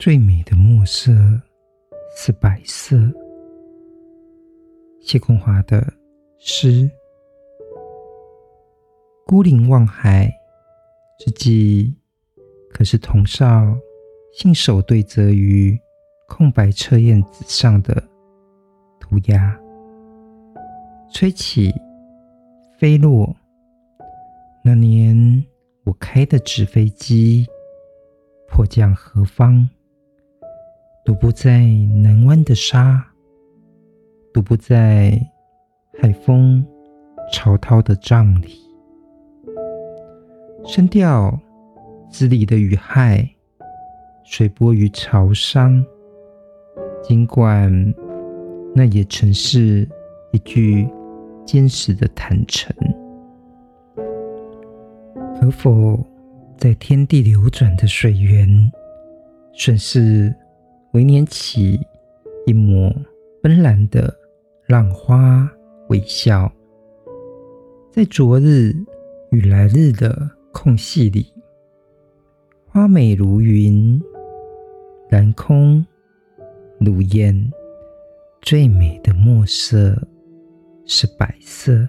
最美的墨色是白色。谢空华的诗。孤零望海之际，可是童少信手对折于空白册页纸上的涂鸦，吹起，飞落。那年我开的纸飞机，迫降何方？独步在南湾的沙，独步在海风潮涛的帐里，声调字里的雨害，水波于潮商。尽管那也曾是一句坚实的坦诚，可否在天地流转的水源，顺势为拈起一抹芬兰的浪花微笑，在昨日与来日的空隙里，花美如云，蓝空如烟，最美的墨色是白色。